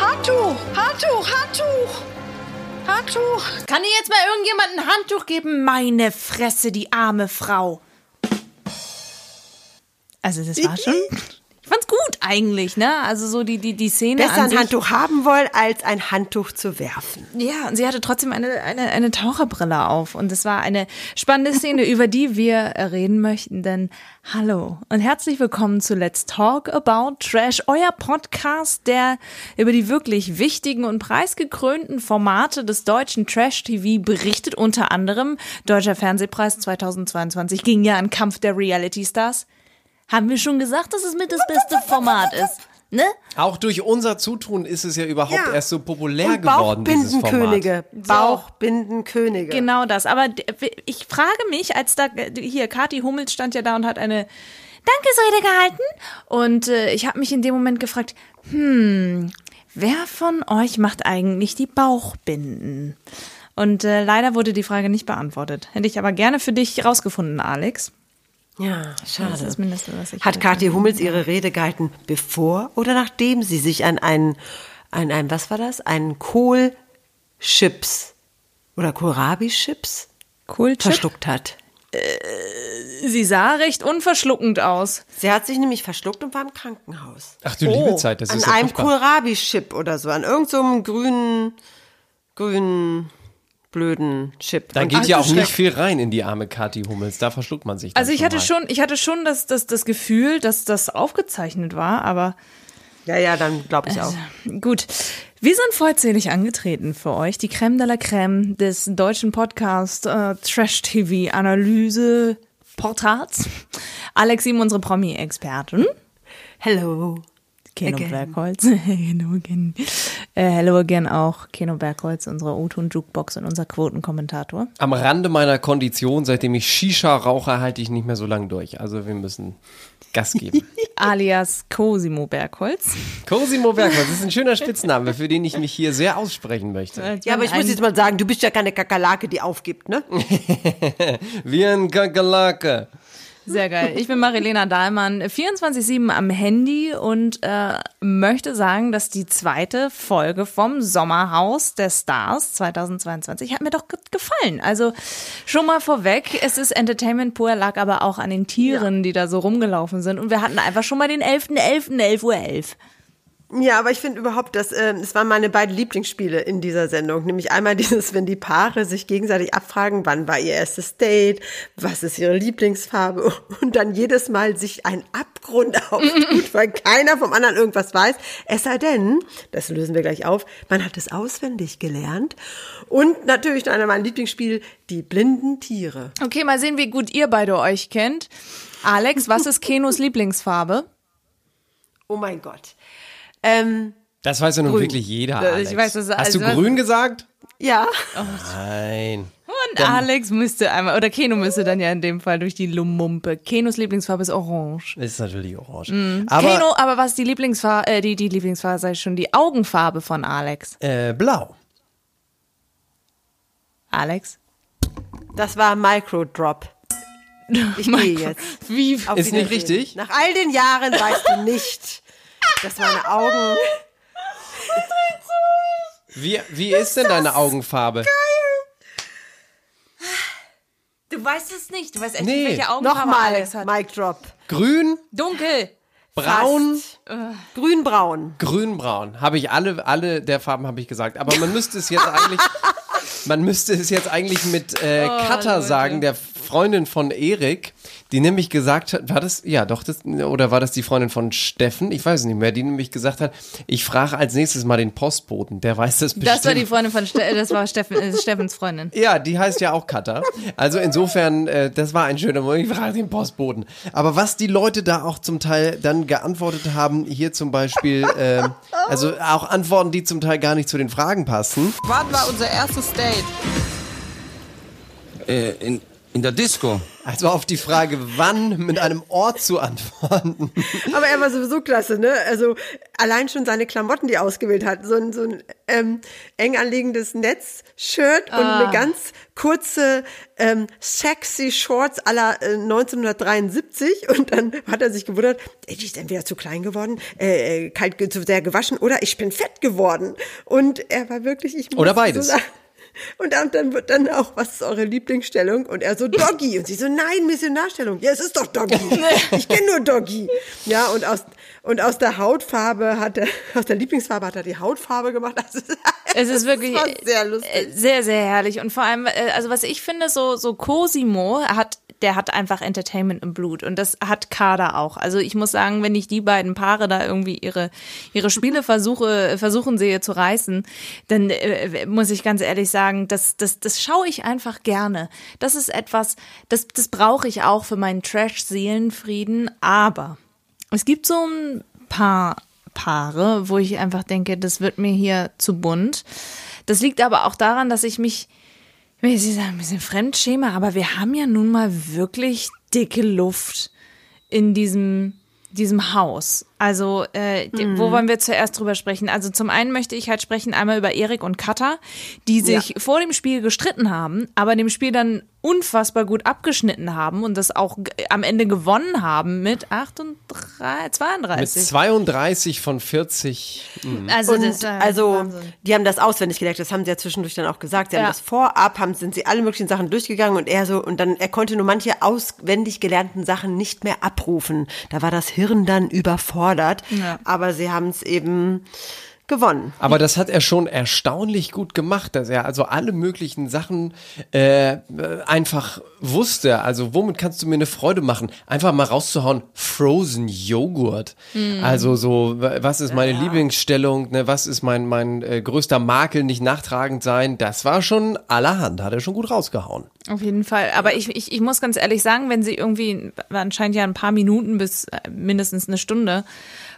Handtuch! Handtuch! Handtuch! Handtuch! Kann dir jetzt mal irgendjemand ein Handtuch geben? Meine Fresse, die arme Frau. Also das war schon. Ich fand's gut eigentlich, ne? Also so die, die, die Szene Besser an ein. Handtuch haben wollen, als ein Handtuch zu werfen. Ja, und sie hatte trotzdem eine, eine, eine Taucherbrille auf. Und es war eine spannende Szene, über die wir reden möchten. Denn hallo und herzlich willkommen zu Let's Talk About Trash, euer Podcast, der über die wirklich wichtigen und preisgekrönten Formate des deutschen Trash-TV berichtet. Unter anderem Deutscher Fernsehpreis 2022 ging ja an Kampf der Reality Stars. Haben wir schon gesagt, dass es mit das beste Format ist? Ne? Auch durch unser Zutun ist es ja überhaupt Ja. erst so populär Und geworden, dieses Format. Bauchbindenkönige. Bauchbindenkönige. Genau das. Aber ich frage mich, als da hier Kathi Hummels stand ja da und hat eine Dankesrede gehalten und äh, ich habe mich in dem Moment gefragt, hm, wer von euch macht eigentlich die Bauchbinden? Und äh, leider wurde die Frage nicht beantwortet. Hätte ich aber gerne für dich rausgefunden, Alex. Ja, Das schade. ist das Mindeste, was ich Hat Kathi Hummels ihre Rede gehalten, bevor oder nachdem sie sich an einen, an einen, was war das? Einen Kohlchips oder Kohlrabi-Chips verschluckt hat. Sie sah recht unverschluckend aus. Sie hat sich nämlich verschluckt und war im Krankenhaus. Ach du liebe Zeit, das an ist ja einem. Kohlrabi-Chip oder so, an irgendeinem so einem grünen, grünen, blöden Chip. Da Und geht ja auch nicht viel rein in die arme Kathi Hummels. Da verschluckt man sich. Also ich hatte mal. schon, ich hatte schon das, das, das Gefühl, dass das aufgezeichnet war, aber Ja, ja, dann glaube ich auch. Gut. Wir sind vollzählig angetreten für euch, die Creme de la Creme des deutschen Podcast äh, Trash TV Analyse Portals. Alex Sieben, unsere Promi-Expertin. Hello. Keno. Bergholz. Hello again. Äh, hello again auch. Keno Bergholz, unsere O-Ton Jukebox und unser Quotenkommentator. Am Rande meiner Kondition, seitdem ich Shisha rauche, halte ich nicht mehr so lange durch. Also wir müssen Gas geben. Alias Cosimo Bergholz. Cosimo Bergholz ist ein schöner Spitzname, für den ich mich hier sehr aussprechen möchte. Ja, aber ich muss jetzt mal sagen, du bist ja keine Kakerlake, die aufgibt, ne? Wie ein Kakerlake. Sehr geil. Ich bin Marilena Dahlmann, 24-7 am Handy und äh, möchte sagen, dass die zweite Folge vom Sommerhaus der Stars 2022 hat mir doch ge- gefallen. Also schon mal vorweg, es ist Entertainment pur, lag aber auch an den Tieren, die da so rumgelaufen sind. Und wir hatten einfach schon mal den 11.11., 11.11 Uhr. 11. Ja, aber ich finde überhaupt, dass ähm, es waren meine beiden Lieblingsspiele in dieser Sendung. Nämlich einmal dieses, wenn die Paare sich gegenseitig abfragen, wann war ihr erstes Date, was ist ihre Lieblingsfarbe und dann jedes Mal sich ein Abgrund auftut, weil keiner vom anderen irgendwas weiß. Es sei denn, das lösen wir gleich auf, man hat es auswendig gelernt. Und natürlich einer meiner Lieblingsspiele, die blinden Tiere. Okay, mal sehen, wie gut ihr beide euch kennt. Alex, was ist Kenos Lieblingsfarbe? Oh mein Gott. Ähm, Das weiß ja nun Grün. wirklich jeder. Ich Alex. weiß, das- Hast du also- grün gesagt? ja. Nein. Und Alex müsste einmal, oder Keno müsste dann ja in dem Fall durch die Lumumpe. Kenos Lieblingsfarbe ist orange. Ist natürlich orange. Mhm. Aber Keno, aber was die Lieblingsfarbe, äh, die, die Lieblingsfarbe sei schon die Augenfarbe von Alex. äh, blau. Alex? Das war Microdrop. Ich gehe jetzt. Wie? Auf Ist nicht richtig? Nach all den Jahren weißt du nicht, dass meine Augen. Wie, wie ist denn deine Augenfarbe? Du weißt es nicht. Du weißt echt Nee. nicht, welche Augenfarbe Nochmal, Alex hat. Mic Drop. Grün, Dunkel. braun, Grünbraun. grünbraun. Habe ich alle, alle der Farben habe ich gesagt. Aber man müsste es jetzt eigentlich, man müsste es jetzt eigentlich mit äh, Oh, Katha sagen, der Freundin von Erik, die nämlich gesagt hat, war das, ja doch, das, oder war das die Freundin von Steffen? Ich weiß es nicht mehr, die nämlich gesagt hat, ich frage als nächstes mal den Postboten, der weiß das bestimmt. Das war die Freundin von Ste das war Steffen, äh, Steffens Freundin. Ja, die heißt ja auch Katha. Also insofern, äh, das war ein schöner Moment. Ich frage den Postboten. Aber was die Leute da auch zum Teil dann geantwortet haben, hier zum Beispiel, äh, also auch Antworten, die zum Teil gar nicht zu den Fragen passen. Wann war unser erstes Date? Äh, in, in der Disco. Also auf die Frage, wann mit einem Ort zu antworten. Aber er war sowieso klasse, ne? Also allein schon seine Klamotten, die er ausgewählt hat. So ein, so ein ähm, eng anliegendes Netz-Shirt und eine ganz kurze ähm, sexy Shorts aller äh, 1973. Und dann hat er sich gewundert, ey, die ist entweder zu klein geworden, äh, äh, kalt, zu sehr gewaschen oder ich bin fett geworden. Und er war wirklich, ich Oder musste beides. So lachen. Und dann, dann wird dann auch, was ist eure Lieblingsstellung? Und er so, Doggy. Und sie so, nein, Missionarstellung. Ja, es ist doch Doggy. Ich kenne nur Doggy. Ja, und aus, und aus der Hautfarbe hat er, aus der Lieblingsfarbe hat er die Hautfarbe gemacht. Also, Es ist wirklich sehr lustig. äh, sehr, sehr herrlich. Und vor allem, äh, also was ich finde, so, so Cosimo hat, der hat einfach Entertainment im Blut. Und das hat Kader auch. Also ich muss sagen, wenn ich die beiden Paare da irgendwie ihre, ihre Spiele versuche, versuchen sehe zu reißen, dann äh, muss ich ganz ehrlich sagen, das, das, das schaue ich einfach gerne. Das ist etwas, das, das brauche ich auch für meinen Trash-Seelenfrieden. Aber es gibt so ein paar Paare, wo ich einfach denke, das wird mir hier zu bunt. Das liegt aber auch daran, dass ich mich, ich will nicht sagen, ein bisschen fremdschäme, aber wir haben ja nun mal wirklich dicke Luft in diesem, diesem Haus. Also, äh, die, wo wollen wir zuerst drüber sprechen? Also zum einen möchte ich halt sprechen einmal über Erik und Katha, die sich vor dem Spiel gestritten haben, aber dem Spiel dann unfassbar gut abgeschnitten haben und das auch am Ende gewonnen haben mit 38, Mit 32. 32 von 40. also, und das war also, Wahnsinn. die haben das auswendig gelernt. Das haben sie ja zwischendurch dann auch gesagt. Sie haben Ja. das vorab, haben, sind sie alle möglichen Sachen durchgegangen und er so, und dann, er konnte nur manche auswendig gelernten Sachen nicht mehr abrufen. Da war das Hirn dann überfordert. Ja. Aber sie haben es eben gewonnen. Aber das hat er schon erstaunlich gut gemacht, dass er also alle möglichen Sachen äh, einfach wusste. Also womit kannst du mir eine Freude machen? Einfach mal rauszuhauen, Frozen Joghurt. Also so, was ist meine Lieblingsstellung? Ne? Was ist mein, mein äh, größter Makel, nicht nachtragend sein? Das war schon allerhand, hat er schon gut rausgehauen. Auf jeden Fall. Aber ich, ich, ich muss ganz ehrlich sagen, wenn sie irgendwie, anscheinend ja ein paar Minuten bis äh, mindestens eine Stunde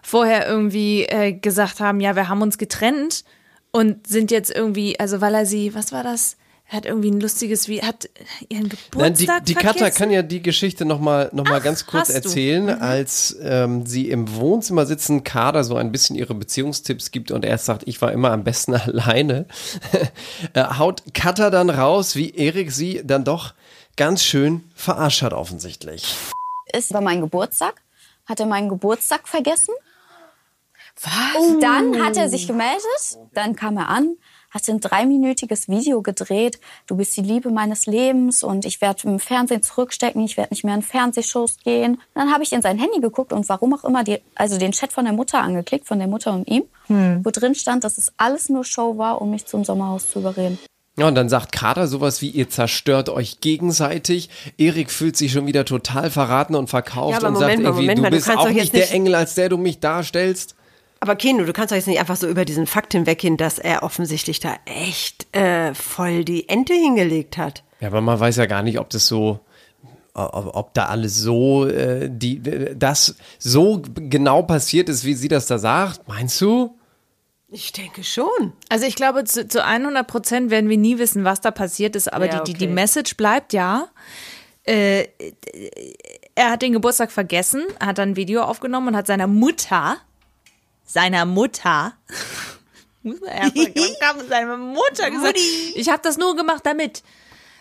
vorher irgendwie äh, gesagt haben, ja, wir haben uns getrennt und sind jetzt irgendwie, also weil er sie, was war das? Er hat irgendwie ein lustiges, wie, hat ihren Nein, die, Geburtstag die Katha kann ja die Geschichte nochmal noch mal Ach, ganz kurz erzählen, als ähm, sie im Wohnzimmer sitzen, Kader so ein bisschen ihre Beziehungstipps gibt und er sagt, ich war immer am besten alleine, äh, haut Katha dann raus, wie Erik sie dann doch ganz schön verarscht hat offensichtlich. ist war mein Geburtstag, hat er meinen Geburtstag vergessen. Was? Dann hat er sich gemeldet, dann kam er an, hat ein dreiminütiges Video gedreht. Du bist die Liebe meines Lebens und ich werde im Fernsehen zurückstecken, ich werde nicht mehr in Fernsehshows gehen. Dann habe ich in sein Handy geguckt und warum auch immer die, also den Chat von der Mutter angeklickt, von der Mutter und ihm, wo drin stand, dass es alles nur Show war, um mich zum Sommerhaus zu überreden. Ja, und dann sagt Kader sowas wie, ihr zerstört euch gegenseitig. Erik fühlt sich schon wieder total verraten und verkauft Ja, aber und Moment sagt irgendwie, Moment du bist auch nicht der nicht- Engel, als der du mich darstellst. Aber Keno, du kannst doch jetzt nicht einfach so über diesen Fakt hinweggehen, dass er offensichtlich da echt äh, voll die Ente hingelegt hat. Ja, aber man weiß ja gar nicht, ob das so, ob, ob da alles so, äh, die, das so genau passiert ist, wie sie das da sagt. Meinst du? Ich denke schon. Also ich glaube, zu, zu 100 Prozent werden wir nie wissen, was da passiert ist, aber Ja, die, die, die okay. Message bleibt ja. Äh, er hat den Geburtstag vergessen, hat dann ein Video aufgenommen und hat seiner Mutter, seiner Mutter, muss man haben, seiner Mutter gesagt, ich habe das nur gemacht damit.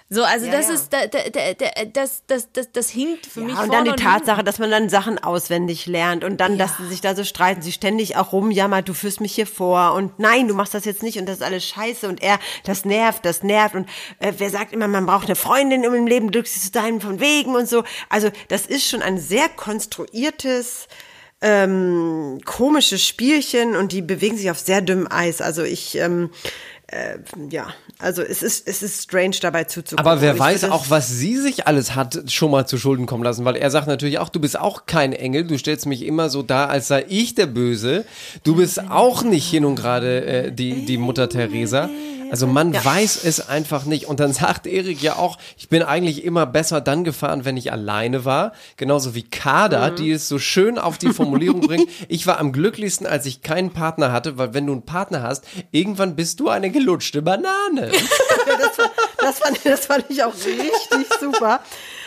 So, also das ja. ist, da, da, da, da, das, das, das, das hinkt für mich Ja, und vorne dann die hinten. Tatsache, dass man dann Sachen auswendig lernt und dann, dass sie sich da so streiten, sie ständig auch rumjammert, du führst mich hier vor und nein, du machst das jetzt nicht und das ist alles scheiße und er, das nervt, das nervt und äh, wer sagt immer, man braucht eine Freundin, um im Leben glücklich zu sein, von wegen und so. Also das ist schon ein sehr konstruiertes, ähm, komisches Spielchen und die bewegen sich auf sehr dünnem Eis. Also ich, ähm, äh, ja, also es ist, es ist strange dabei zuzugucken. Aber wer weiß auch, was sie sich alles hat schon mal zu Schulden kommen lassen, weil er sagt natürlich auch, du bist auch kein Engel, du stellst mich immer so dar, als sei ich der Böse. Du bist auch nicht hin und gerade äh, die, die Mutter Teresa. Also man weiß es einfach nicht. Und dann sagt Erik ja auch, ich bin eigentlich immer besser dann gefahren, wenn ich alleine war. Genauso wie Kader, die es so schön auf die Formulierung bringt. Ich war am glücklichsten, als ich keinen Partner hatte, weil wenn du einen Partner hast, irgendwann bist du eine gelutschte Banane. Das fand, das fand ich auch richtig super.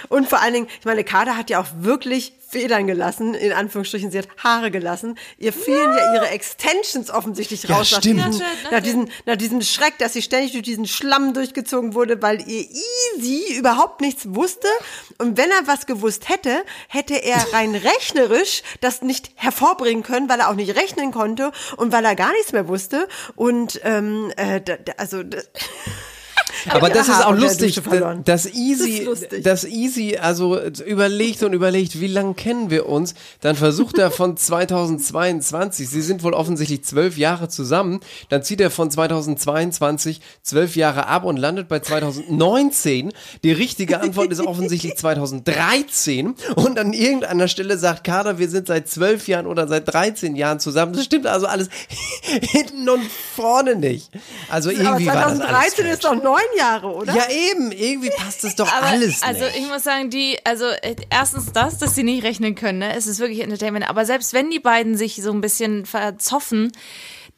Und vor allen Dingen, ich meine, Kader hat ja auch wirklich Federn gelassen, in Anführungsstrichen, sie hat Haare gelassen. Ihr fielen ja, ihre Extensions offensichtlich Ja, raus nach stimmt. diesem, nach, diesem, nach diesem Schreck, dass sie ständig durch diesen Schlamm durchgezogen wurde, weil ihr Easy überhaupt nichts wusste. Und wenn er was gewusst hätte, hätte er rein rechnerisch das nicht hervorbringen können, weil er auch nicht rechnen konnte und weil er gar nichts mehr wusste. Und ähm, äh, da, da, also da, Aber das ist auch lustig, dass Easy, Das ist lustig. dass Easy also überlegt und überlegt, wie lange kennen wir uns, dann versucht er von 2022, sie sind wohl offensichtlich zwölf Jahre zusammen, dann zieht er von 2022 zwölf Jahre ab und landet bei 2019. Die richtige Antwort ist offensichtlich 2013 und an irgendeiner Stelle sagt Kader, wir sind seit zwölf Jahren oder seit 13 Jahren zusammen. Das stimmt also alles hinten und vorne nicht. Also aber irgendwie war das 2013 ist doch neun Jahre, oder? Ja, eben. Irgendwie passt das doch Aber, alles also nicht. ich muss sagen, die, also äh, erstens das, dass sie nicht rechnen können, ne? Es ist wirklich Entertainment. Aber selbst wenn die beiden sich so ein bisschen verzoffen,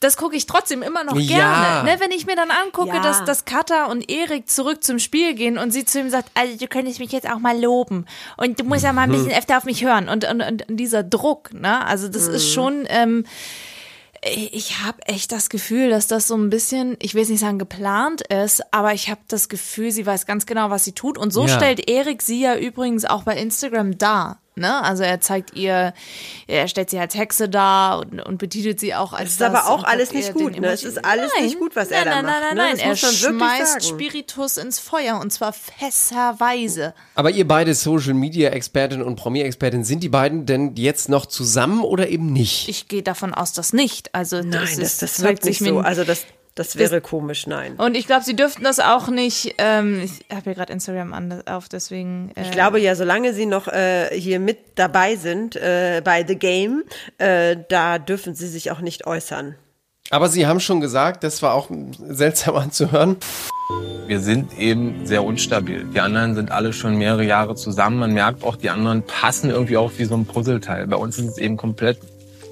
das gucke ich trotzdem immer noch Ja. gerne. Ne? Wenn ich mir dann angucke, Ja. dass, dass Katha und Erik zurück zum Spiel gehen und sie zu ihm sagt, also du könntest mich jetzt auch mal loben und du musst ja mal ein bisschen öfter auf mich hören. Und, und, und dieser Druck, ne? Also das ist schon. Ähm, ich habe echt das Gefühl, dass das so ein bisschen, ich will jetzt nicht sagen geplant ist, aber ich habe das Gefühl, sie weiß ganz genau, was sie tut. Und so Ja. stellt Erik sie ja übrigens auch bei Instagram dar. Ne? Also er zeigt ihr, er stellt sie als Hexe dar und, und betitelt sie auch als Es ist das aber auch hat alles nicht gut, ne? Es ist alles nicht gut, was er nein, da nein, macht, Nein, ne? nein, nein, Das er schmeißt. Spiritus ins Feuer und zwar fässerweise. Aber ihr beide Social Media Expertin und Promi-Expertin, sind die beiden denn jetzt noch zusammen oder eben nicht? Ich gehe davon aus, dass nicht. Also Nein, das, das, ist, das zeigt wirkt nicht sich so. mir Also das, das wäre komisch, nein. Und ich glaube, sie dürften das auch nicht. Ähm, ich habe hier gerade Instagram an, auf, deswegen. Äh, Ich glaube ja, solange sie noch äh, hier mit dabei sind äh, bei The Game, äh, da dürfen sie sich auch nicht äußern. Aber sie haben schon gesagt, das war auch seltsam anzuhören. Wir sind eben sehr unstabil. Die anderen sind alle schon mehrere Jahre zusammen. Man merkt auch, die anderen passen irgendwie auch wie so ein Puzzleteil. Bei uns ist es eben komplett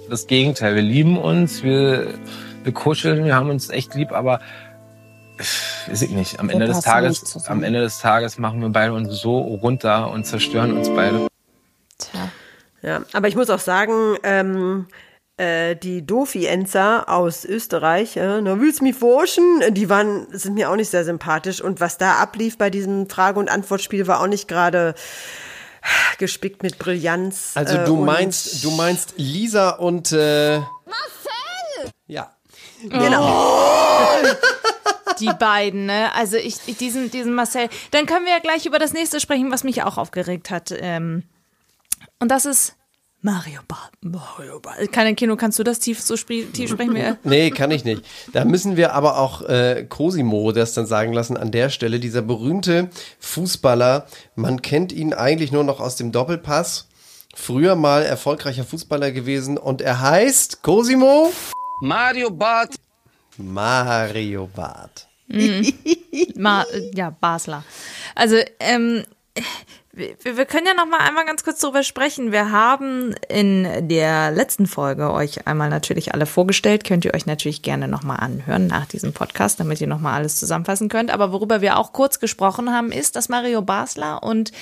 das Gegenteil. Wir lieben uns, wir, wir kuscheln, wir haben uns echt lieb, aber äh, weiß ich nicht. Am Ende des Tages, am Ende des Tages machen wir beide uns so runter und zerstören uns beide. Tja. Ja, aber ich muss auch sagen, ähm, äh, die Dofi-Enzer aus Österreich, äh, na willst du mich forschen? Die waren, sind mir auch nicht sehr sympathisch. Und was da ablief bei diesem Frage- und Antwortspiel war auch nicht gerade gespickt mit Brillanz. Also äh, du und- meinst, du meinst Lisa und äh. Genau. Die beiden, ne? Also ich, ich diesen, diesen Marcel. Dann können wir ja gleich über das nächste sprechen, was mich auch aufgeregt hat. Ähm, und das ist Mario Bart. Mario Bart. Kein Kino, kannst du das tief so tief sprechen? Wir? Nee, kann ich nicht. Da müssen wir aber auch äh, Cosimo das dann sagen lassen an der Stelle. Dieser berühmte Fußballer, man kennt ihn eigentlich nur noch aus dem Doppelpass. Früher mal erfolgreicher Fußballer gewesen und er heißt Cosimo Mario Barth. Mario Barth. Ma, ja, Basler. Also, ähm, wir, wir können ja noch mal einmal ganz kurz darüber sprechen. Wir haben in der letzten Folge euch einmal natürlich alle vorgestellt. Könnt ihr euch natürlich gerne noch mal anhören nach diesem Podcast, damit ihr noch mal alles zusammenfassen könnt. Aber worüber wir auch kurz gesprochen haben, ist, dass Mario Basler und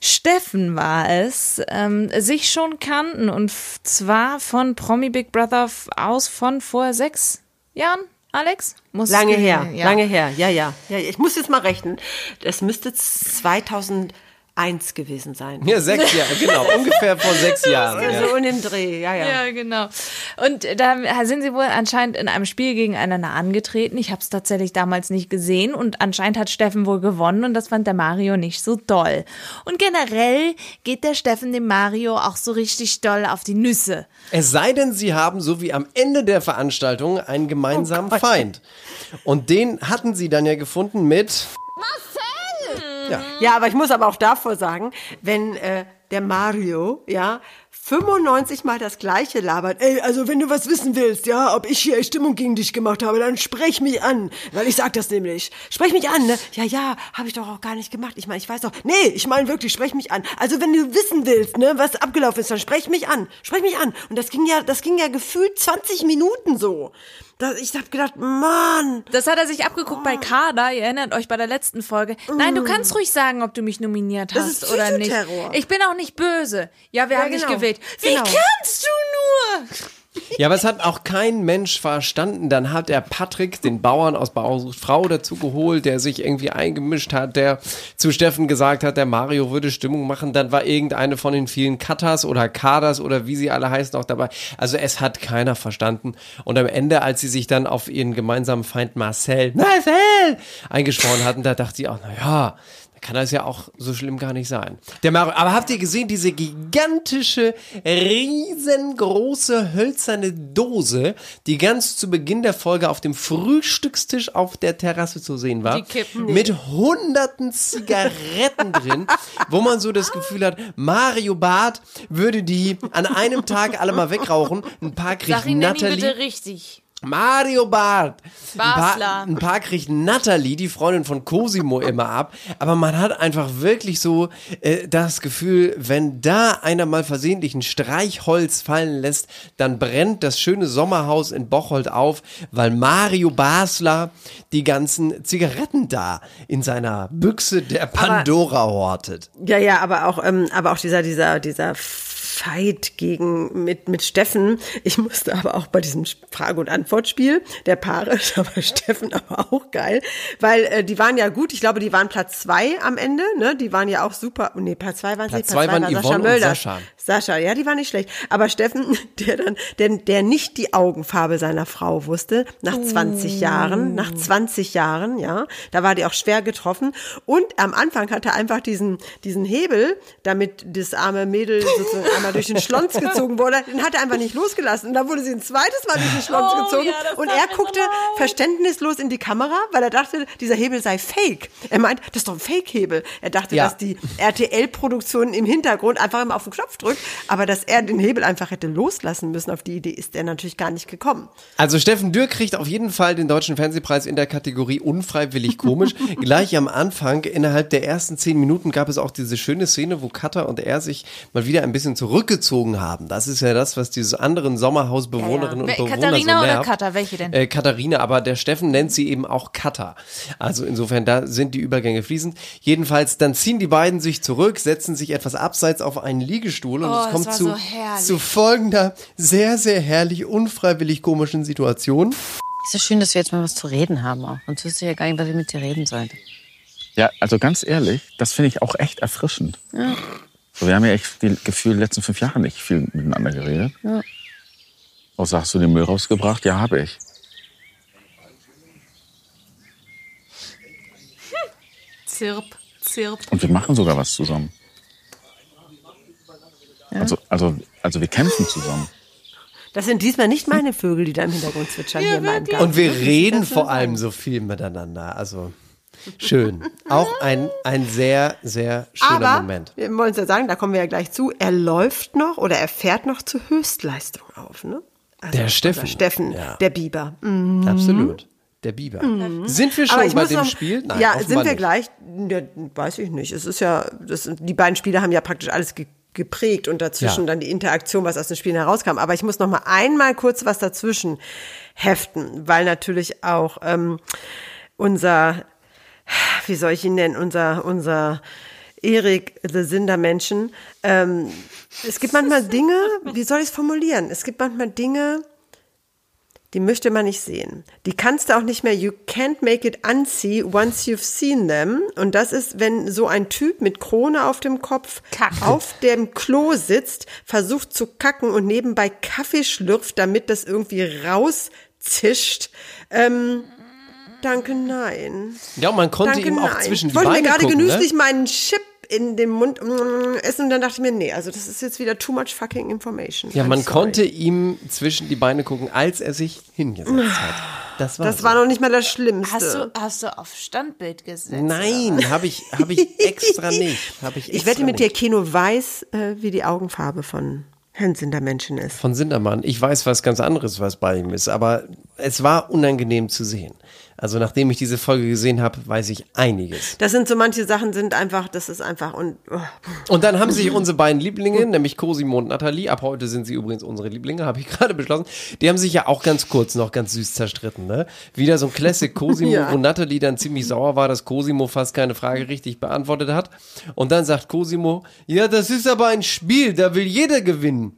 Steffen war es, ähm, sich schon kannten und zwar von Promi Big Brother aus von vor sechs Jahren. Alex? Muss Lange her, ja. lange her, ja, ja, ja. Ich muss jetzt mal rechnen. Das müsste 2008 eins gewesen sein. Ja, sechs Jahre, genau, ungefähr vor sechs Jahren. Ja. So in dem Dreh, ja, ja. Ja, genau. Und da sind sie wohl anscheinend in einem Spiel gegeneinander angetreten. Ich habe es tatsächlich damals nicht gesehen und anscheinend hat Steffen wohl gewonnen und das fand der Mario nicht so doll. Und generell geht der Steffen dem Mario auch so richtig doll auf die Nüsse. Es sei denn, sie haben so wie am Ende der Veranstaltung einen gemeinsamen Feind. Und den hatten sie dann ja gefunden mit Ja, aber ich muss aber auch davor sagen, wenn äh, der Mario, ja, 95 mal das gleiche labert. Ey, also wenn du was wissen willst, ja, ob ich hier Stimmung gegen dich gemacht habe, dann sprech mich an, weil ich sag das nämlich. Sprech mich an, ne? Ja, ja, habe ich doch auch gar nicht gemacht. Ich meine, ich weiß doch. Nee, ich meine wirklich, sprech mich an. Also wenn du wissen willst, ne, was abgelaufen ist, dann sprech mich an. Sprech mich an. Und das ging ja, das ging ja gefühlt 20 Minuten so. Da, ich hab gedacht, Mann, Das hat er sich abgeguckt bei Kader. Ihr erinnert euch bei der letzten Folge. Nein, du kannst ruhig sagen, ob du mich nominiert Das hast oder nicht. Ich bin auch nicht böse. Ja, wir Ja, haben dich genau. gewählt. Wie Genau. kannst du nur? Ja, aber es hat auch kein Mensch verstanden. Dann hat er Patrick, den Bauern aus Bauer Frau, dazu geholt, der sich irgendwie eingemischt hat, der zu Steffen gesagt hat, der Mario würde Stimmung machen. Dann war irgendeine von den vielen Cutters oder Kaders oder wie sie alle heißen auch dabei. Also es hat keiner verstanden. Und am Ende, als sie sich dann auf ihren gemeinsamen Feind Marcel, Marcel, eingeschworen hatten, da dachte ich auch, na ja, da kann das ja auch so schlimm gar nicht sein. Der Mario, aber habt ihr gesehen, diese gigantische, riesengroße hölzerne Dose, die ganz zu Beginn der Folge auf dem Frühstückstisch auf der Terrasse zu sehen war? Die Kippen. Mit hunderten Zigaretten drin, wo man so das Gefühl hat, Mario Barth würde die an einem Tag alle mal wegrauchen. Ein paar kriegt Sag ihn, Natalie. bitte richtig. Mario Barth. Ein Basler. paar, ein paar kriegt Natalie, die Freundin von Cosimo, immer ab. Aber man hat einfach wirklich so äh, das Gefühl, wenn da einer mal versehentlich ein Streichholz fallen lässt, dann brennt das schöne Sommerhaus in Bocholt auf, weil Mario Basler die ganzen Zigaretten da in seiner Büchse der Pandora hortet. Ja, ja, aber auch, ähm, aber auch dieser, dieser, dieser Fight gegen mit mit Steffen. Ich musste aber auch bei diesem Frage- und Antwortspiel der Paare, da war Steffen aber auch geil, weil äh, die waren ja gut. Ich glaube, die waren Platz zwei am Ende. Ne, die waren ja auch super. Nee, Platz zwei waren sie. Platz zwei waren war Yvonne und Mölder. Sascha. Sascha, ja, die war nicht schlecht. Aber Steffen, der dann, der, der nicht die Augenfarbe seiner Frau wusste, nach 20 Jahren, nach 20 Jahren, ja, da war die auch schwer getroffen. Und am Anfang hat er einfach diesen, diesen Hebel, damit das arme Mädel sozusagen einmal durch den Schlons gezogen wurde, den hat er einfach nicht losgelassen. Und dann wurde sie ein zweites Mal durch den Schlons Oh, gezogen. ja, und er so guckte leid. verständnislos in die Kamera, weil er dachte, dieser Hebel sei fake. Er meint, das ist doch ein Fake-Hebel. Er dachte, Ja. dass die RTL-Produktion im Hintergrund einfach immer auf den Knopf drückt, aber dass er den Hebel einfach hätte loslassen müssen, auf die Idee ist er natürlich gar nicht gekommen. Also Steffen Dürr kriegt auf jeden Fall den Deutschen Fernsehpreis in der Kategorie unfreiwillig komisch. Gleich am Anfang, innerhalb der ersten zehn Minuten, gab es auch diese schöne Szene, wo Katha und er sich mal wieder ein bisschen zurückgezogen haben. Das ist ja das, was diese anderen Sommerhausbewohnerinnen Ja, ja. und Bewohner Katharina so oder nervt. Katha? Welche denn? Äh, Katharina, aber der Steffen nennt sie eben auch Katha. Also insofern, da sind die Übergänge fließend. Jedenfalls, dann ziehen die beiden sich zurück, setzen sich etwas abseits auf einen Liegestuhl und Oh, es kommt zu, so zu folgender sehr, sehr herrlich, unfreiwillig komischen Situation. Ist ja schön, dass wir jetzt mal was zu reden haben auch. Sonst wüsste ich ja gar nicht, was ich mit dir reden sollte. Ja, also ganz ehrlich, das finde ich auch echt erfrischend. So, wir haben ja echt die Gefühl, die letzten fünf Jahre nicht viel miteinander geredet. Ja. Außer hast du den Müll rausgebracht? Ja, habe ich. Zirp, zirp. Und wir machen sogar was zusammen. Also, also, also wir kämpfen zusammen. Das sind diesmal nicht meine Vögel, die da im Hintergrund zwitschern hier in meinem Garten. Und wir reden vor allem so viel miteinander. Also schön. Auch ein, ein sehr, sehr schöner Aber Moment. wir wollen es ja sagen, da kommen wir ja gleich zu. Er läuft noch oder er fährt noch zur Höchstleistung auf, ne? Also Der Steffen. unser Steffen, Ja. der Biber. Mhm. Absolut. Der Biber. Sind wir schon bei dem noch, Spiel? Nein, ja, sind wir nicht. gleich? Ja, weiß ich nicht. Es ist ja, das, die beiden Spiele haben ja praktisch alles ge geprägt und dazwischen Ja. dann die Interaktion, was aus den Spielen herauskam. Aber ich muss noch mal einmal kurz was dazwischen heften, weil natürlich auch ähm, unser, wie soll ich ihn nennen, unser, unser Erik, the Sindermenschen, ähm, es gibt manchmal Dinge, wie soll ich es formulieren? Es gibt manchmal Dinge, Die möchte man nicht sehen. Die kannst du auch nicht mehr, you can't make it unsee once you've seen them. Und das ist, wenn so ein Typ mit Krone auf dem Kopf Kackt. auf dem Klo sitzt, versucht zu kacken und nebenbei Kaffee schlürft, damit das irgendwie rauszischt. Ähm, danke, nein. Ja, und man konnte Danke, ihm auch nein. zwischen ich die wollte Beine mir gerade gucken, genüsslich ne? meinen Chip in den Mund mm, essen und dann dachte ich mir, nee, also das ist jetzt wieder too much fucking information. Ja, I'm man sorry. konnte ihm zwischen die Beine gucken, als er sich hingesetzt hat. Das war, Das so. war noch nicht mal das Schlimmste. Hast du, hast du auf Standbild gesetzt? Nein, habe ich, hab ich extra nicht. Hab ich ich extra wette mit dir, nicht. Kino weiß, äh, wie die Augenfarbe von Herrn Sindermenschen ist. Von Sindermann. Ich weiß was ganz anderes, was bei ihm ist, aber es war unangenehm zu sehen. Also nachdem ich diese Folge gesehen habe, weiß ich einiges. Das sind so manche Sachen sind einfach, das ist einfach und oh. Und dann haben sich unsere beiden Lieblinge, nämlich Cosimo und Nathalie, ab heute sind sie übrigens unsere Lieblinge, habe ich gerade beschlossen, die haben sich ja auch ganz kurz noch ganz süß zerstritten. Ne? Wieder so ein Classic Cosimo, Ja. wo Nathalie dann ziemlich sauer war, dass Cosimo fast keine Frage richtig beantwortet hat. Und dann sagt Cosimo, ja, das ist aber ein Spiel, da will jeder gewinnen.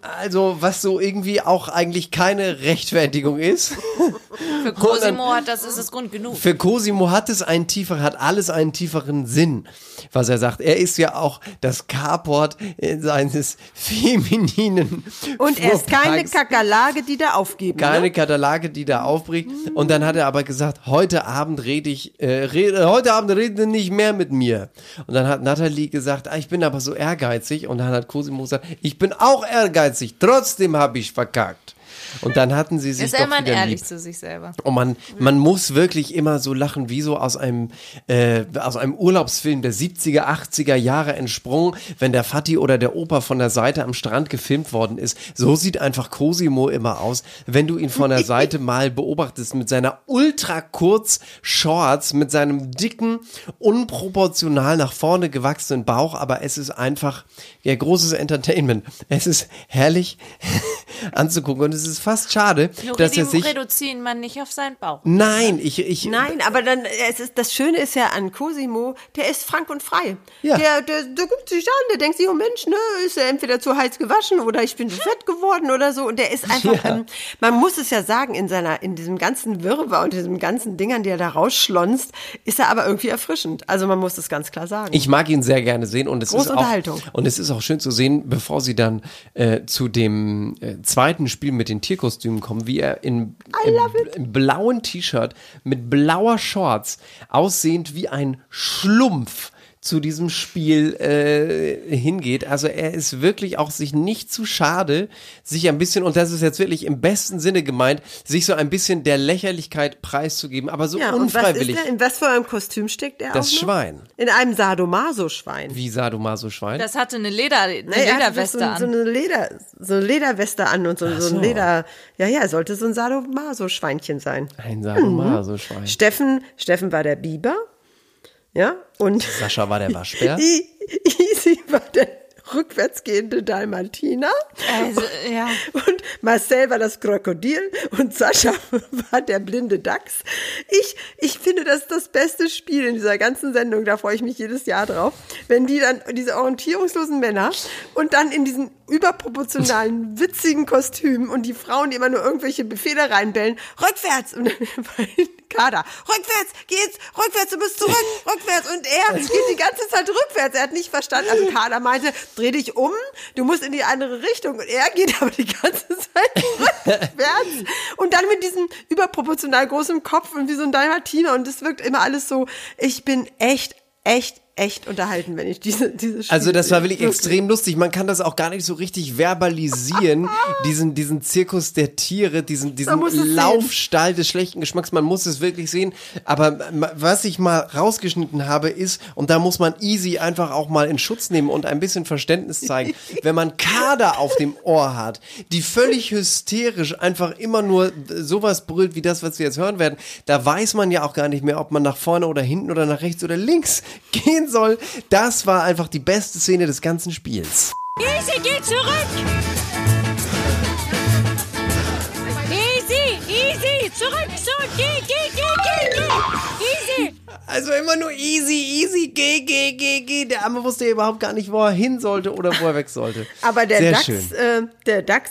Also, was so irgendwie auch eigentlich keine Rechtfertigung ist. Für Cosimo hat das ist es Grund genug. Für Cosimo hat es einen tieferen, hat alles einen tieferen Sinn, was er sagt. Er ist ja auch das Carport äh, seines femininen und er ist keine. Kakerlake, die da aufgeben. keine ne? Katalage, die da aufbricht. Und dann hat er aber gesagt, heute Abend rede ich, äh, rede, heute Abend rede nicht mehr mit mir. Und dann hat Nathalie gesagt, ah, ich bin aber so ehrgeizig. Und dann hat Cosimo gesagt, ich bin auch ehrgeizig, trotzdem habe ich verkackt. Und dann hatten sie sich Ist doch immer wieder ehrlich lieb. zu sich selber. Und man, man muss wirklich immer so lachen, wie so aus einem, äh, aus einem Urlaubsfilm der 70er, 80er Jahre entsprungen, wenn der Vati oder der Opa von der Seite am Strand gefilmt worden ist. So sieht einfach Cosimo immer aus, wenn du ihn von der Seite mal beobachtest mit seiner ultra kurz Shorts, mit seinem dicken, unproportional nach vorne gewachsenen Bauch, aber es ist einfach, ja, großes Entertainment. Es ist herrlich anzugucken und es ist fast schade, Nur dass er sich reduzieren man nicht auf seinen Bauch. Nein, ich, ich, Nein, aber dann, es ist, das Schöne ist ja an Cosimo, der ist frank und frei. Ja. Der, der, der guckt sich an, der denkt sich, oh Mensch, ne, ist er entweder zu heiß gewaschen oder ich bin so fett geworden oder so. Und der ist einfach, Ja. ähm, man muss es ja sagen, in seiner, in diesem ganzen Wirrwarr und diesem ganzen Dingern, die er da rausschlonzt, ist er aber irgendwie erfrischend. Also man muss es ganz klar sagen. Ich mag ihn sehr gerne sehen und es Große ist auch, Unterhaltung. und es ist auch schön zu sehen, bevor sie dann äh, zu dem äh, zweiten Spiel mit den Tierkostümen kommen, wie er in, im, im blauen T-Shirt mit blauer Shorts aussehend wie ein Schlumpf zu diesem Spiel äh, hingeht. Also er ist wirklich auch sich nicht zu schade, sich ein bisschen, und das ist jetzt wirklich im besten Sinne gemeint, sich so ein bisschen der Lächerlichkeit preiszugeben, aber so ja, und was ist unfreiwillig. der, in was für einem Kostüm steckt er Das auch noch? Schwein. In einem Sadomaso-Schwein. Wie Sadomaso-Schwein? Das hatte eine, Leder, eine Nee, er hatte Lederweste so, an. so eine Leder, so eine Lederweste an und so, so so. ein Leder. Ja, ja, er sollte so ein Sadomaso-Schweinchen sein. Ein Sadomaso-Schwein. Steffen, Steffen war der Biber. Ja, und Sascha war der Waschbär. I- Easy war der rückwärtsgehende Dalmatiner. Also, ja. Und Marcel war das Krokodil und Sascha war der blinde Dachs. Ich, ich finde, das ist das beste Spiel in dieser ganzen Sendung. Da freue ich mich jedes Jahr drauf. Wenn die dann, diese orientierungslosen Männer und dann in diesen überproportionalen, witzigen Kostümen und die Frauen, die immer nur irgendwelche Befehle reinbellen, rückwärts. Und dann Kader, rückwärts, geht's, rückwärts, du bist zurück, rückwärts. Und er geht die ganze Zeit rückwärts. Er hat nicht verstanden. Also Kader meinte, dreh dich um, du musst in die andere Richtung. Und er geht aber die ganze Zeit rückwärts. Und dann mit diesem überproportional großen Kopf und wie so ein Dalmatiner. Und das wirkt immer alles so, ich bin echt, echt, echt unterhalten, wenn ich diese, diese Spiele Also das war sehe. wirklich extrem lustig. Man kann das auch gar nicht so richtig verbalisieren, diesen, diesen Zirkus der Tiere, diesen, diesen es sehen. Laufstall des schlechten Geschmacks. Man muss es wirklich sehen. Aber was ich mal rausgeschnitten habe, ist, und da muss man easy einfach auch mal in Schutz nehmen und ein bisschen Verständnis zeigen, wenn man Kader auf dem Ohr hat, die völlig hysterisch einfach immer nur sowas brüllt wie das, was wir jetzt hören werden, da weiß man ja auch gar nicht mehr, ob man nach vorne oder hinten oder nach rechts oder links gehen soll. Das war einfach die beste Szene des ganzen Spiels. Easy, geh zurück! Easy, easy, zurück, zurück, geh, geh, geh, geh, geh! Easy! Also immer nur easy, easy, geh, geh, geh, geh. Der Arme wusste ja überhaupt gar nicht, wo er hin sollte oder wo er weg sollte. Aber der Sehr Dachs, äh, der Dachs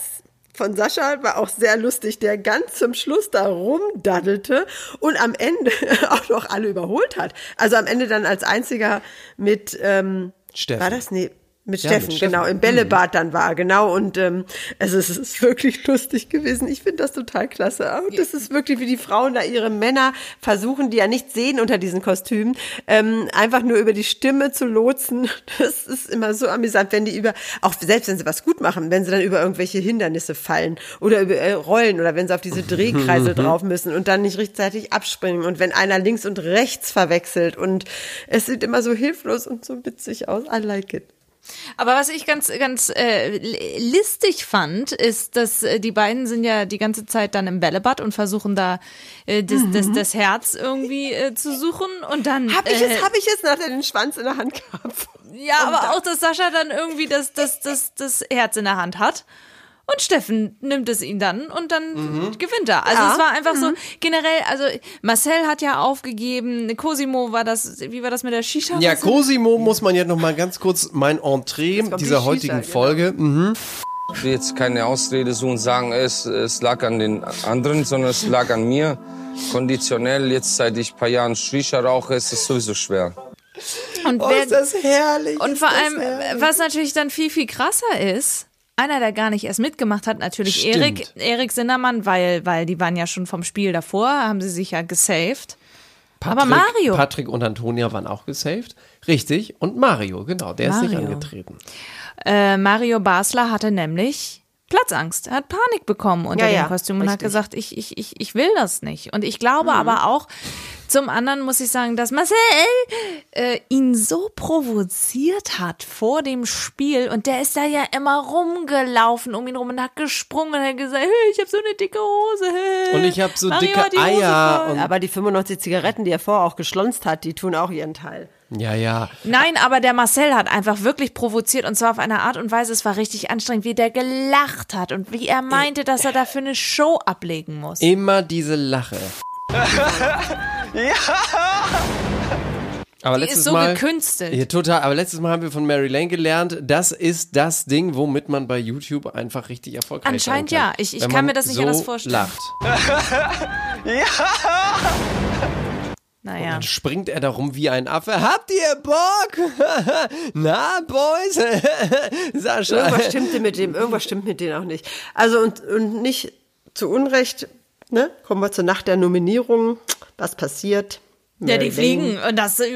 von Sascha war auch sehr lustig, der ganz zum Schluss da rumdaddelte und am Ende auch noch alle überholt hat. Also am Ende dann als einziger mit ähm, Steffen. War das? Nee. Mit Ja, Steffen, mit Steffen. genau, im Bällebad dann war, genau. Und ähm, also es ist wirklich lustig gewesen. Ich finde das total klasse. Und das ist wirklich, wie die Frauen da ihre Männer versuchen, die ja nicht sehen unter diesen Kostümen, ähm, einfach nur über die Stimme zu lotsen. Das ist immer so amüsant, wenn die über, auch selbst wenn sie was gut machen, wenn sie dann über irgendwelche Hindernisse fallen oder über äh, Rollen oder wenn sie auf diese Drehkreise drauf müssen und dann nicht rechtzeitig abspringen und wenn einer links und rechts verwechselt und es sieht immer so hilflos und so witzig aus. I like it. Aber was ich ganz, ganz äh, listig fand, ist, dass äh, die beiden sind ja die ganze Zeit dann im Bällebad und versuchen da äh, das, das, das Herz irgendwie äh, zu suchen und dann. Hab ich äh, es, hab ich es, nachdem er den Schwanz in der Hand gehabt. Ja, aber auch, dass Sascha dann irgendwie das, das, das, das Herz in der Hand hat. Und Steffen nimmt es ihn dann und dann gewinnt er. Also Ja. es war einfach so generell, also Marcel hat ja aufgegeben, Cosimo war das, wie war das mit der Shisha? Ja, Cosimo muss man ja noch mal ganz kurz mein Entree kommt die dieser Shisha, heutigen genau. Folge. Mhm. Ich will jetzt keine Ausrede suchen und sagen, es, es lag an den anderen, sondern es lag an mir. Konditionell, jetzt seit ich ein paar Jahren Shisha rauche, ist es sowieso schwer. Und, Oh, wer, ist das herrlich. und vor allem, herrlich. was natürlich dann viel, viel krasser ist, einer, der gar nicht erst mitgemacht hat, natürlich Stimmt. Erik, Erik Sinnermann, weil, weil die waren ja schon vom Spiel davor, haben sie sich ja gesaved. Aber Mario. Patrick und Antonia waren auch gesaved. Richtig. Und Mario, genau, der ist nicht Mario. angetreten. Äh, Mario Basler hatte nämlich Platzangst. Er hat Panik bekommen unter Ja, dem ja, Kostüm und hat richtig. gesagt, ich, ich, ich, ich will das nicht. Und ich glaube Mhm. aber auch, zum anderen muss ich sagen, dass Marcel äh, ihn so provoziert hat vor dem Spiel und der ist da ja immer rumgelaufen um ihn rum und hat gesprungen und hat gesagt, hey, ich habe so eine dicke Hose. Hey. Und ich habe so Mario dicke Eier. Aber die 95 Zigaretten, die er vorher auch geschlonzt hat, die tun auch ihren Teil. ja, ja. Nein, aber der Marcel hat einfach wirklich provoziert und zwar auf eine Art und Weise, es war richtig anstrengend, wie der gelacht hat und wie er meinte, dass er dafür eine Show ablegen muss. Immer diese Lache. Aber Die letztes ist so Mal, gekünstelt. Ja, total. Aber letztes Mal haben wir von Mary Lane gelernt, das ist das Ding, womit man bei YouTube einfach richtig erfolgreich Anscheinend sein kann. ja. Ich- ich kann mir das nicht so anders vorstellen. lacht. Naja. Dann springt er da rum wie ein Affe. Habt ihr Bock? Na, Boys? Sascha. Irgendwas stimmte mit dem, irgendwas stimmt mit denen auch nicht. Also und, und nicht zu Unrecht, ne? Kommen wir zur Nacht der Nominierung. Was passiert? Ja, die Mary fliegen und das äh,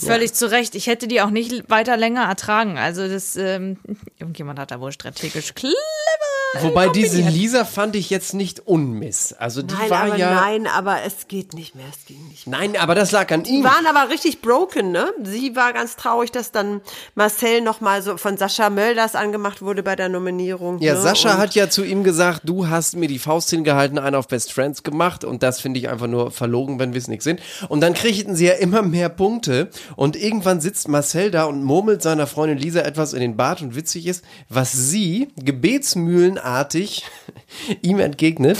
völlig zu Recht. Ich hätte die auch nicht weiter länger ertragen. Also das, ähm, irgendjemand hat da wohl strategisch clever. Wobei diese. Lisa fand ich jetzt nicht unmiss. Also die Nein, war aber ja. nein, aber es geht nicht mehr, es ging nicht mehr. Nein, aber das lag an Die ihm. waren aber richtig broken, ne? Sie war ganz traurig, dass dann Marcel nochmal so von Sascha Mölders angemacht wurde bei der Nominierung. Ja, ne? Sascha Und- hat ja zu ihm gesagt, du hast mir die Faust hingehalten, einen auf Best Friends gemacht und das finde ich einfach nur verlogen, wenn wir es nicht sind. Und dann kriegten sie ja immer mehr Punkte und irgendwann sitzt Marcel da und murmelt seiner Freundin Lisa etwas in den Bart und witzig ist, was sie gebetsmühlenartig ihm entgegnet.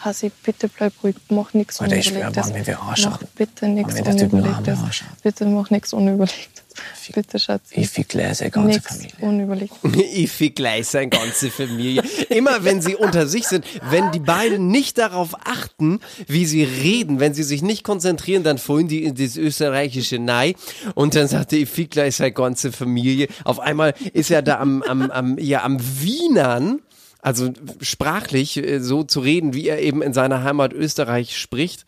Hasi, bitte bleib ruhig, mach nichts Alter, ich schwör, Unüberlegtes. wir Arschloch? Mach bitte nichts Unüberlegtes. Bitte mach nichts Unüberlegtes. Bitte, Schatz. Ich fick gleich seine ganze Nichts Familie. Unüberlegtes. Ich fick gleich seine ganze Familie. Immer wenn sie unter sich sind, wenn die beiden nicht darauf achten, wie sie reden, wenn sie sich nicht konzentrieren, dann fallen die in das österreichische Nei und dann sagt er, ich fick gleich seine ganze Familie. Auf einmal ist er da am, am, am, ja, am Wienern. Also sprachlich äh, so zu reden, wie er eben in seiner Heimat Österreich spricht.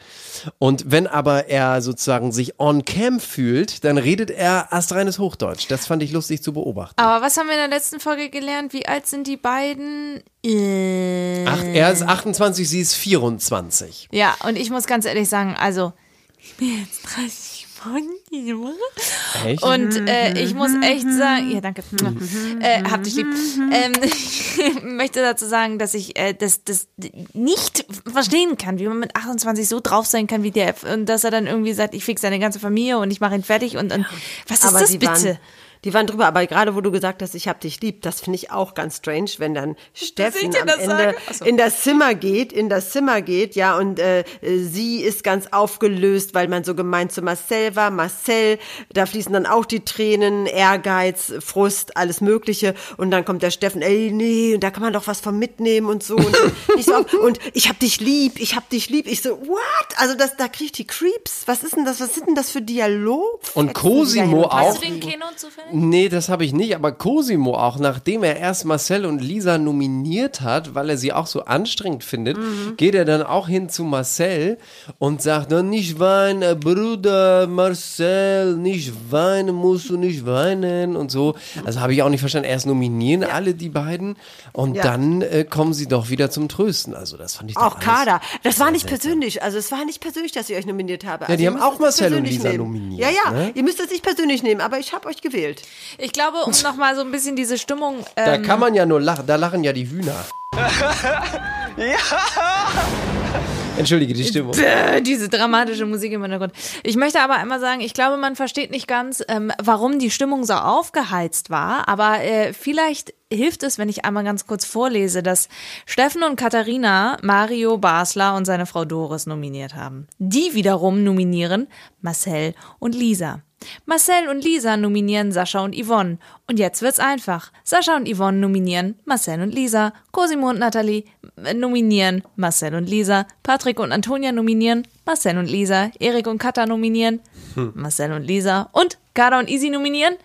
Und wenn aber er sozusagen sich on cam fühlt, dann redet er astreines Hochdeutsch. Das fand ich lustig zu beobachten. Aber was haben wir in der letzten Folge gelernt? Wie alt sind die beiden? Äh, Ach, er ist 28, sie ist 24. Ja, und ich muss ganz ehrlich sagen, also, ich bin jetzt 30 Woche. Echt? Und äh, ich muss echt sagen, ja, danke. Äh, hab dich lieb. Ähm, ich möchte dazu sagen, dass ich äh, das, das nicht verstehen kann, wie man mit 28 so drauf sein kann wie der. Und dass er dann irgendwie sagt, ich fix seine ganze Familie und ich mache ihn fertig und, und was ist aber das bitte? Waren, Die waren drüber, aber gerade wo du gesagt hast, ich hab dich lieb, das finde ich auch ganz strange, wenn dann Steffen am das Ende so. in das Zimmer geht, in das Zimmer geht, ja, und äh, sie ist ganz aufgelöst, weil man so gemein zu Marcel war. Marcel, da fließen dann auch die Tränen, Ehrgeiz, Frust, alles Mögliche. Und dann kommt der Steffen, ey, nee, da kann man doch was von mitnehmen und so. Und, ich so und ich hab dich lieb, ich hab dich lieb. Ich so, what? Also das, da krieg ich die Creeps. Was ist denn das? Was sind denn das für Dialog? Und Cosimo Hast auch. du den Keno zufällig? Nee, das habe ich nicht, aber Cosimo auch, nachdem er erst Marcel und Lisa nominiert hat, weil er sie auch so anstrengend findet, Mhm. geht er dann auch hin zu Marcel und sagt, dann nicht weinen, Bruder Marcel, nicht weinen, musst du nicht weinen und so. Also habe ich auch nicht verstanden. Erst nominieren alle die beiden und Ja. dann äh, kommen sie doch wieder zum Trösten. Also das fand ich Auch Kader. Das war nicht persönlich. Also es war nicht persönlich, dass ich euch nominiert habe. Ja, also die ihr haben auch Marcel und Lisa nehmen. nominiert, Ja, ja. ne? Ihr müsst es nicht persönlich nehmen, aber ich habe euch gewählt. Ich glaube, um nochmal so ein bisschen diese Stimmung. Da Ähm, kann man ja nur lachen, da lachen ja die Hühner. Entschuldige die Stimmung. Bäh, diese dramatische Musik im Hintergrund. Ich möchte aber einmal sagen, ich glaube, man versteht nicht ganz, ähm, warum die Stimmung so aufgeheizt war. Aber äh, vielleicht hilft es, wenn ich einmal ganz kurz vorlese, dass Steffen und Katharina Mario Basler und seine Frau Doris nominiert haben. Die wiederum nominieren Marcel und Lisa. Marcel und Lisa nominieren Sascha und Yvonne. Und jetzt wird's einfach. Sascha und Yvonne nominieren Marcel und Lisa. Cosimo und Nathalie äh, nominieren Marcel und Lisa. Patrick und Antonia nominieren Marcel und Lisa. Erik und Katha nominieren Marcel und Lisa. Und Kada und Easy nominieren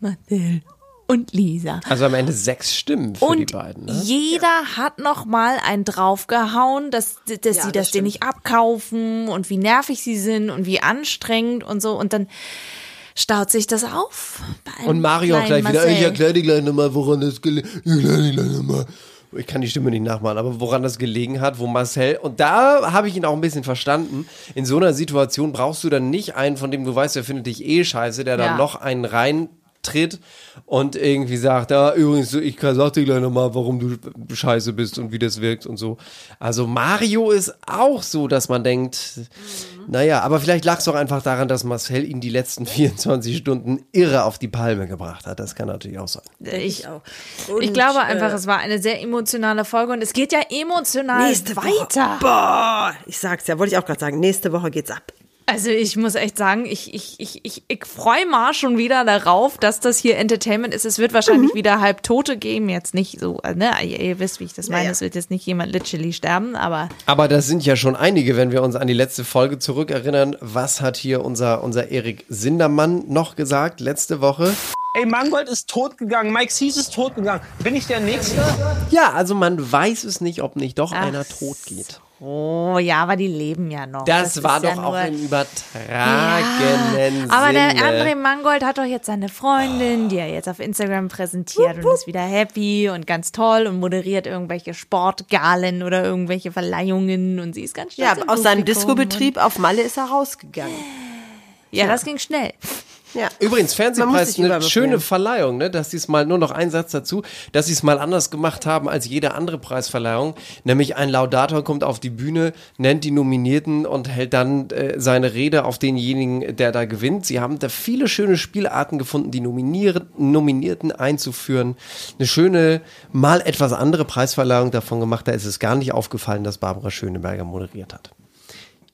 Marcel und Lisa. Also am Ende sechs Stimmen für Und die beiden. Ne? jeder hat noch mal einen draufgehauen, dass, dass Ja, sie das das denen nicht abkaufen und wie nervig sie sind und wie anstrengend und so. Und dann staut sich das auf. Und Mario auch gleich kleinen wieder, ich Marcel. erkläre dir gleich nochmal, woran das gelegen Ich erkläre dir gleich nochmal. Ich kann die Stimme nicht nachmachen, aber woran das gelegen hat, wo Marcel, und da habe ich ihn auch ein bisschen verstanden, in so einer Situation brauchst du dann nicht einen, von dem du weißt, der findet dich eh scheiße, der dann Ja. noch einen reintritt und irgendwie sagt, ja, übrigens, ich kann- sag dir gleich nochmal, warum du scheiße bist und wie das wirkt und so. Also Mario ist auch so, dass man denkt, naja, aber vielleicht lag es doch einfach daran, dass Marcel ihn die letzten 24 Stunden irre auf die Palme gebracht hat. Das kann natürlich auch sein. Ich, auch. ich Und, glaube einfach, äh, es war eine sehr emotionale Folge und es geht ja emotional Nächste weiter. Woche. Boah, ich sag's ja, wollte ich auch gerade sagen. Nächste Woche geht's ab. Also ich muss echt sagen, ich, ich, ich, ich, ich freue mal schon wieder darauf, dass das hier Entertainment ist. Es wird wahrscheinlich wieder halb Tote geben, jetzt nicht so, ne, ihr, ihr wisst, wie ich das meine, ja. es wird jetzt nicht jemand literally sterben, aber Aber das sind ja schon einige, wenn wir uns an die letzte Folge zurückerinnern. Was hat hier unser, unser Erik Sindermann noch gesagt letzte Woche? Ey, Mangold ist tot gegangen, Mike Sees ist tot gegangen. Bin ich der Nächste? Ja, also man weiß es nicht, ob nicht doch Ach einer tot geht. oh ja, aber die leben ja noch. Das, ist war ja doch auch nur- im übertragenen Aber der Sinne. André Mangold hat doch jetzt seine Freundin, die er jetzt auf Instagram präsentiert und ist wieder happy und ganz toll und moderiert irgendwelche Sportgalen oder irgendwelche Verleihungen und sie ist ganz Ja, stolz im aus seinem Publikum Discobetrieb auf Malle ist er rausgegangen. Ja, das ging schnell. Ja. Übrigens, Fernsehpreis, sich eine schöne. Verleihung, ne? dass sie es mal, nur noch ein Satz dazu, dass sie es mal anders gemacht haben als jede andere Preisverleihung. Nämlich ein Laudator kommt auf die Bühne, nennt die Nominierten und hält dann äh, seine Rede auf denjenigen, der da gewinnt. Sie haben da viele schöne Spielarten gefunden, die Nominier Nominierten einzuführen. Eine schöne, mal etwas andere Preisverleihung davon gemacht. Da ist es gar nicht aufgefallen, dass Barbara Schöneberger moderiert hat.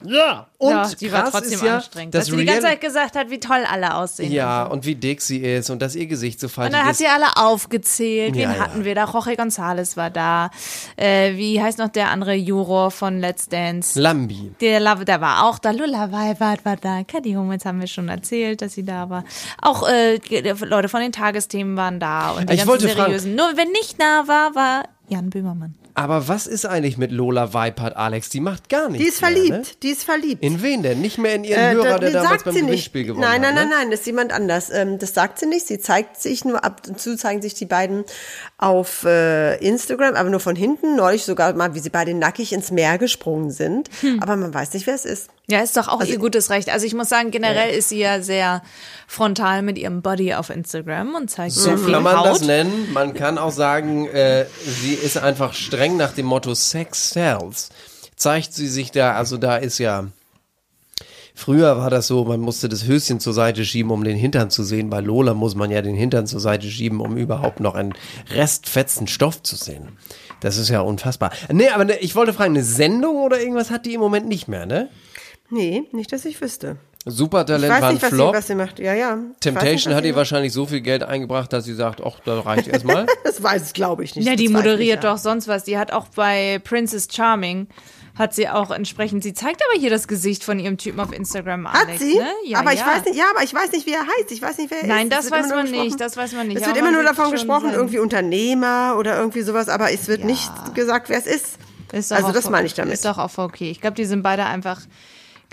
Ja, und ja, die war krass trotzdem ist ja, anstrengend. dass Dass sie die ganze Zeit gesagt hat, wie toll alle aussehen. ja, und wie dick sie ist und dass ihr Gesicht so Und faltig dann hat ist. sie alle aufgezählt. Ja, Wen ja. hatten wir da? Jorge González war da. Äh, wie heißt noch der andere Juror von Let's Dance? Lambi. Der, Love- der war auch da. Lula Weibart war da. Caddy Hummels haben wir schon erzählt, dass sie da war. Auch äh, Leute von den Tagesthemen waren da. Und die Ich ganzen wollte fragen- seriösen. Nur wenn nicht da war, war Jan Böhmermann. Aber was ist eigentlich mit Lola Weipert, Alex? Die macht gar nichts Die ist mehr, verliebt, Ne? die ist verliebt. In wen denn? Nicht mehr in ihren Äh, Hörer, der damals beim. Gewinnspiel gewonnen Nein, nein, hat. nein, ne? nein, das ist jemand anders. Ähm, das sagt sie nicht. Sie zeigt sich nur ab und zu zeigen sich die beiden auf äh, Instagram, aber nur von hinten. Neulich sogar mal, wie sie beide nackig ins Meer gesprungen sind. Hm. Aber man weiß nicht, wer es ist. Ja, ist doch auch ihr gutes Recht. Also ich muss sagen, generell ist sie ja sehr frontal mit ihrem Body auf Instagram und zeigt So sehr viel kann man Haut. das nennen. Man kann auch sagen, äh, sie ist einfach streng nach dem Motto Sex sells. Zeigt sie sich da, also da ist ja Früher war das so, man musste das Höschen zur Seite schieben, um den Hintern zu sehen. Bei Lola muss man ja den Hintern zur Seite schieben, um überhaupt noch einen restfetzen Stoff zu sehen. Das ist ja unfassbar. Nee, aber ne, ich wollte fragen, eine Sendung oder irgendwas hat die im Moment nicht mehr, ne? Nee, nicht, dass ich wüsste. Ich Supertalent weiß war ein nicht, was sie, Flop. was sie macht. Ja, ja. Ich nicht, Temptation was hat ihr wahrscheinlich so viel Geld eingebracht, dass sie sagt, ach, da reicht erstmal. Das weiß ich, glaube ich nicht. Ja, die Das ich moderiert ja. doch sonst was. Die hat auch bei Princess Charming hat sie auch entsprechend. Sie zeigt aber hier das Gesicht von ihrem Typen auf Instagram. Hat Alex, sie? Ne? Ja, aber ich ja. weiß nicht, ja, aber ich weiß nicht, wie er heißt. Ich weiß nicht, wer er Nein, ist. das Es wird weiß man nicht, das weiß man nicht. Es wird immer nur davon gesprochen, sein- irgendwie Unternehmer oder irgendwie sowas, aber es wird nicht gesagt, wer es ist. Ist also das meine ich damit. Ist doch auch okay. Ich glaube, die sind beide einfach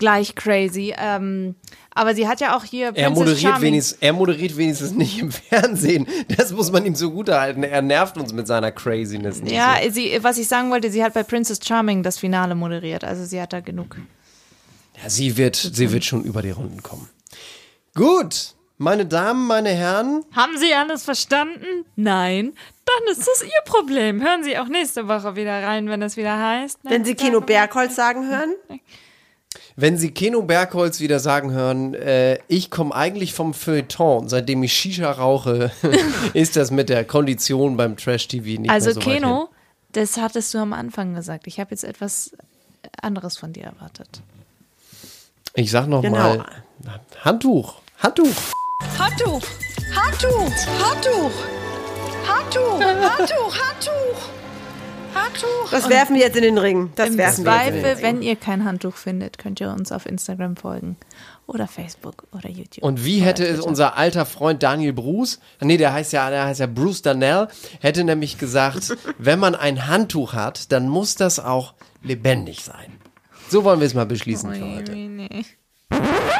gleich crazy. Ähm, aber sie hat ja auch hier Er Princess moderiert, Charming. wenigstens, er moderiert wenigstens nicht im Fernsehen. Das muss man ihm zugutehalten. Er nervt uns mit seiner Craziness nicht. Ja, so. sie, was ich sagen wollte, sie hat bei Princess Charming das Finale moderiert. Also sie hat da genug. ja sie, wird, sie wird schon über die Runden kommen. Gut, meine Damen, meine Herren. Haben Sie alles verstanden? Nein. Dann ist das Ihr Problem. Hören Sie auch nächste Woche wieder rein, wenn es wieder heißt. Wenn Sie Kino Bergholz sagen hören, Wenn Sie Keno Bergholz wieder sagen hören, äh, ich komme eigentlich vom Feuilleton. Seitdem ich Shisha rauche, ist das mit der Kondition beim Trash-TV nicht Also mehr so weit hin. Keno, das hattest du am Anfang gesagt. Ich habe jetzt etwas anderes von dir erwartet. Ich sag noch Genau. mal, Handtuch, Handtuch. Handtuch! Handtuch! Handtuch! Handtuch! Handtuch! Handtuch! Handtuch! Das werfen wir jetzt in den Ring. Das Im werfen wir jetzt in den Zweifel, Ring. wenn ihr kein Handtuch findet, könnt ihr uns auf Instagram folgen. Oder Facebook oder YouTube. Und wie hätte es unser alter Freund Daniel Bruce, nee, der heißt ja, der heißt ja Bruce Darnell, hätte nämlich gesagt, wenn man ein Handtuch hat, dann muss das auch lebendig sein. So wollen wir es mal beschließen für heute.